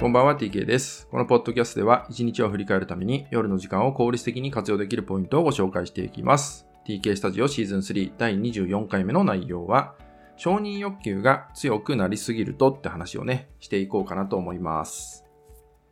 こんばんは TK です。このポッドキャストでは1日を振り返るために夜の時間を効率的に活用できるポイントをご紹介していきます。TK スタジオシーズン3第24回目の内容は承認欲求が強くなりすぎるとって話をね、していこうかなと思います。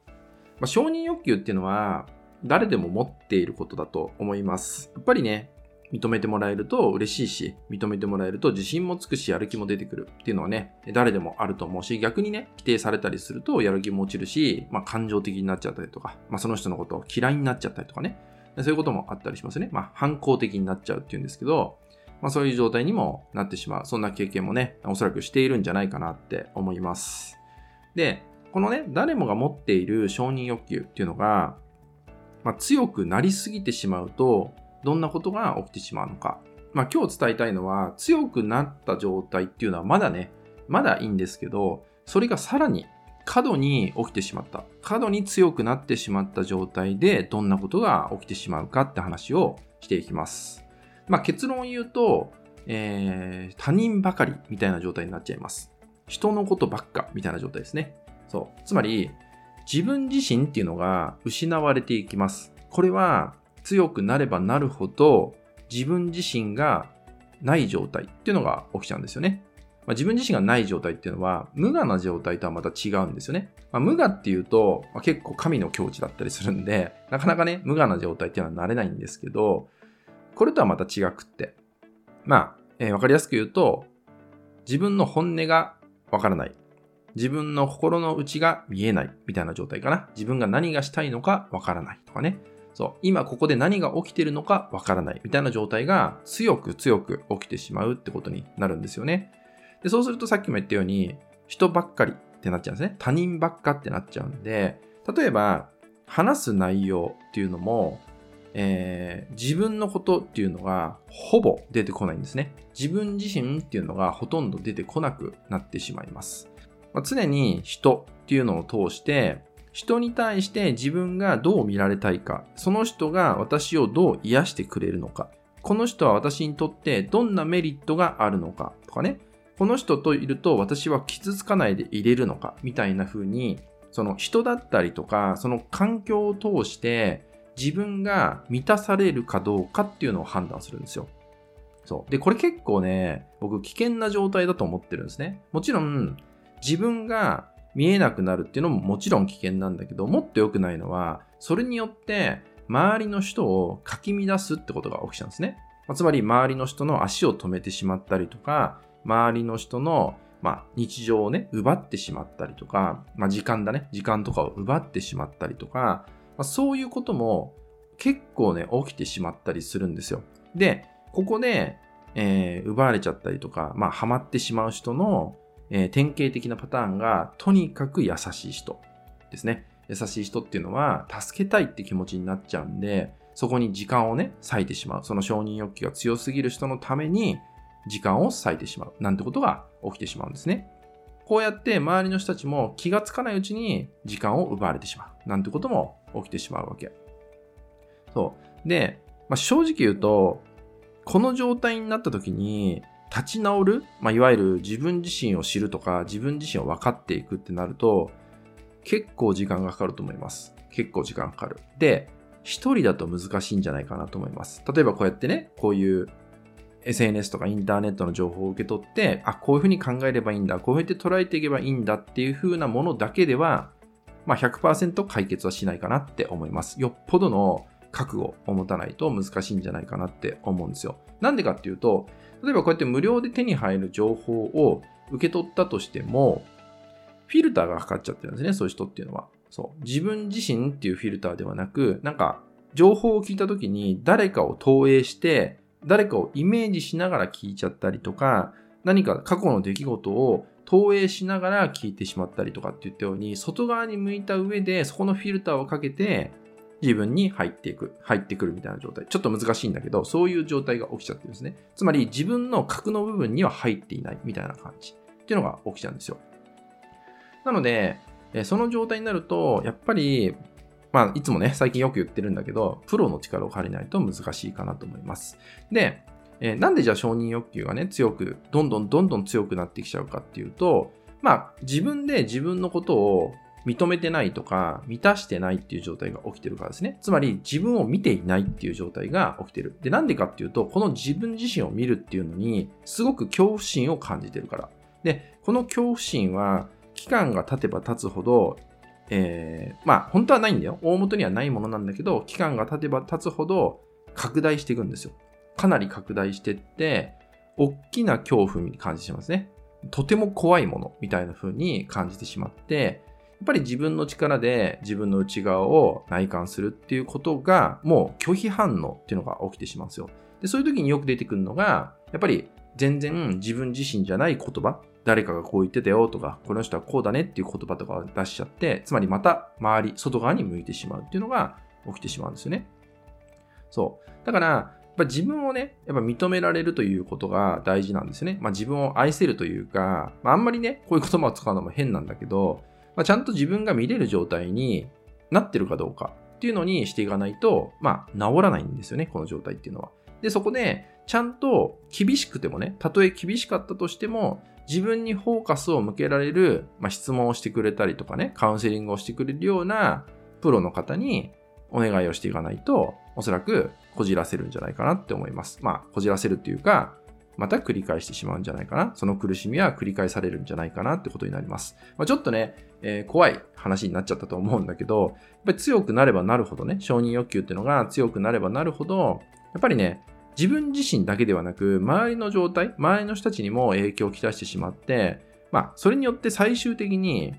まあ、承認欲求っていうのは誰でも持っていることだと思います。やっぱりね、認めてもらえると嬉しいし、認めてもらえると自信もつくし、やる気も出てくるっていうのはね、誰でもあると思うし、逆にね、否定されたりするとやる気も落ちるし、まあ感情的になっちゃったりとか、まあその人のことを嫌いになっちゃったりとかね、そういうこともあったりしますね。まあ反抗的になっちゃうっていうんですけど、まあそういう状態にもなってしまう。そんな経験もね、おそらくしているんじゃないかなって思います。で、このね、誰もが持っている承認欲求っていうのが、まあ、強くなりすぎてしまうと、どんなことが起きてしまうのか。まあ、今日伝えたいのは、強くなった状態っていうのはまだね、まだいいんですけど、それがさらに過度に起きてしまった。過度に強くなってしまった状態で、どんなことが起きてしまうかって話をしていきます。まあ、結論を言うと、えー、他人ばかりみたいな状態になっちゃいます。人のことばっかみたいな状態ですね。そう。つまり、自分自身っていうのが失われていきます。これは強くなればなるほど自分自身がない状態っていうのが起きちゃうんですよね。まあ、自分自身がない状態っていうのは無我な状態とはまた違うんですよね。まあ、無我っていうと、まあ、結構神の境地だったりするんで、なかなかね、無我な状態っていうのはなれないんですけど、これとはまた違くって。まあ、えー、わかりやすく言うと、自分の本音がわからない。自分の心の内が見えないみたいな状態かな。自分が何がしたいのかわからないとかね。そう。今ここで何が起きてるのかわからないみたいな状態が強く強く起きてしまうってことになるんですよね。で、そうするとさっきも言ったように、人ばっかりってなっちゃうんですね。他人ばっかってなっちゃうんで、例えば、話す内容っていうのも、えー、自分のことっていうのがほぼ出てこないんですね。自分自身っていうのがほとんど出てこなくなってしまいます。まあ、常に人っていうのを通して、人に対して自分がどう見られたいか、その人が私をどう癒してくれるのか、この人は私にとってどんなメリットがあるのかとかね、この人といると私は傷つかないでいれるのかみたいな風に、その人だったりとか、その環境を通して自分が満たされるかどうかっていうのを判断するんですよ。そう。で、これ結構ね、僕危険な状態だと思ってるんですね。もちろん、自分が見えなくなるっていうのももちろん危険なんだけど、もっと良くないのは、それによって周りの人をかき乱すってことが起きちゃうんですね。まあ、つまり周りの人の足を止めてしまったりとか、周りの人の、まあ、日常をね、奪ってしまったりとか、まあ、時間だね、時間とかを奪ってしまったりとか、まあ、そういうことも結構ね、起きてしまったりするんですよ。で、ここで、えー、奪われちゃったりとか、まあ、ハマってしまう人の、えー、典型的なパターンが、とにかく優しい人ですね。優しい人っていうのは、助けたいって気持ちになっちゃうんで、そこに時間をね、割いてしまう。その承認欲求が強すぎる人のために、時間を割いてしまう。なんてことが起きてしまうんですね。こうやって周りの人たちも気がつかないうちに時間を奪われてしまう。なんてことも起きてしまうわけ。そう。で、まあ、正直言うと、この状態になった時に、立ち直る、まあ、いわゆる自分自身を知るとか、自分自身を分かっていくってなると、結構時間がかかると思います。結構時間かかる。で、一人だと難しいんじゃないかなと思います。例えばこうやってね、こういう SNS とかインターネットの情報を受け取って、あ、こういうふうに考えればいいんだ、こういうふうに捉えていけばいいんだっていうふうなものだけでは、まあ100%解決はしないかなって思います。よっぽどの覚悟を持たないと難しいんじゃないかなって思うんですよ。なんでかっていうと、例えばこうやって無料で手に入る情報を受け取ったとしても、フィルターがかかっちゃってるんですね、そういう人っていうのは。そう。自分自身っていうフィルターではなく、なんか、情報を聞いた時に誰かを投影して、誰かをイメージしながら聞いちゃったりとか、何か過去の出来事を投影しながら聞いてしまったりとかって言ったように、外側に向いた上で、そこのフィルターをかけて、自分に入っていく、入ってくるみたいな状態。ちょっと難しいんだけど、そういう状態が起きちゃってるんですね。つまり自分の核の部分には入っていないみたいな感じっていうのが起きちゃうんですよ。なので、その状態になると、やっぱり、まあ、いつもね、最近よく言ってるんだけど、プロの力を借りないと難しいかなと思います。で、えなんでじゃあ承認欲求がね、強く、どんどんどんどん強くなってきちゃうかっていうと、まあ、自分で自分のことを認めてないとか、満たしてないっていう状態が起きてるからですね。つまり自分を見ていないっていう状態が起きてる。で、なんでかっていうと、この自分自身を見るっていうのに、すごく恐怖心を感じてるから。で、この恐怖心は、期間が経てば経つほど、えー、まあ、本当はないんだよ。大元にはないものなんだけど、期間が経てば経つほど拡大していくんですよ。かなり拡大していって、大きな恐怖に感じてますね。とても怖いものみたいな風に感じてしまって、っぱり自分の力で自分の内側を内観するっていうことが、もう拒否反応っていうのが起きてしまうんですよ。で、そういう時によく出てくるのが、やっぱり全然自分自身じゃない言葉、誰かがこう言ってたよとか、この人はこうだねっていう言葉とかを出しちゃって、つまりまた周り、外側に向いてしまうっていうのが起きてしまうんですよね。そう。だから、やっぱ自分をね、やっぱ認められるということが大事なんですよね。まあ自分を愛せるというか、まああんまりね、こういう言葉を使うのも変なんだけど、まあ、ちゃんと自分が見れる状態になってるかどうかっていうのにしていかないと、まあ、治らないんですよね、この状態っていうのは。で、そこで、ちゃんと厳しくてもね、たとえ厳しかったとしても、自分にフォーカスを向けられる、まあ、質問をしてくれたりとかね、カウンセリングをしてくれるようなプロの方にお願いをしていかないと、おそらくこじらせるんじゃないかなって思います。まあ、こじらせるっていうか、また繰り返してしまうんじゃないかな。その苦しみは繰り返されるんじゃないかなってことになります。まあ、ちょっとね、えー、怖い話になっちゃったと思うんだけど、やっぱり強くなればなるほどね、承認欲求っていうのが強くなればなるほど、やっぱりね、自分自身だけではなく、周りの状態、周りの人たちにも影響をきたしてしまって、まあ、それによって最終的に、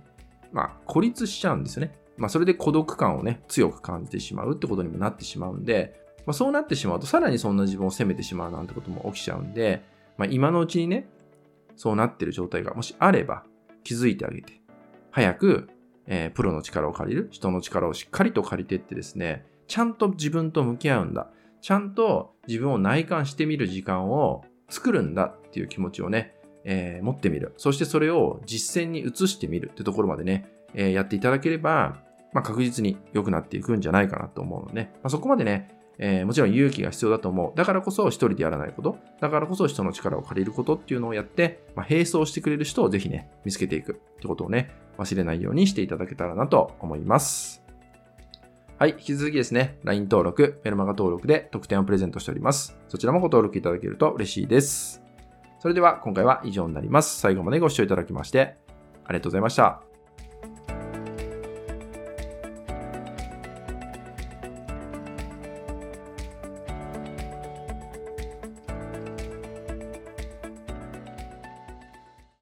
まあ、孤立しちゃうんですよね。まあ、それで孤独感をね、強く感じてしまうってことにもなってしまうんで、まあ、そうなってしまうと、さらにそんな自分を責めてしまうなんてことも起きちゃうんで、まあ、今のうちにね、そうなってる状態がもしあれば気づいてあげて、早く、えー、プロの力を借りる、人の力をしっかりと借りてってですね、ちゃんと自分と向き合うんだ。ちゃんと自分を内観してみる時間を作るんだっていう気持ちをね、えー、持ってみる。そしてそれを実践に移してみるってところまでね、えー、やっていただければ、まあ、確実に良くなっていくんじゃないかなと思うので、まあ、そこまでね、えー、もちろん勇気が必要だと思う。だからこそ一人でやらないこと。だからこそ人の力を借りることっていうのをやって、まあ、並走してくれる人をぜひね、見つけていくってことをね、忘れないようにしていただけたらなと思います。はい。引き続きですね、LINE 登録、メルマガ登録で特典をプレゼントしております。そちらもご登録いただけると嬉しいです。それでは今回は以上になります。最後までご視聴いただきましてありがとうございました。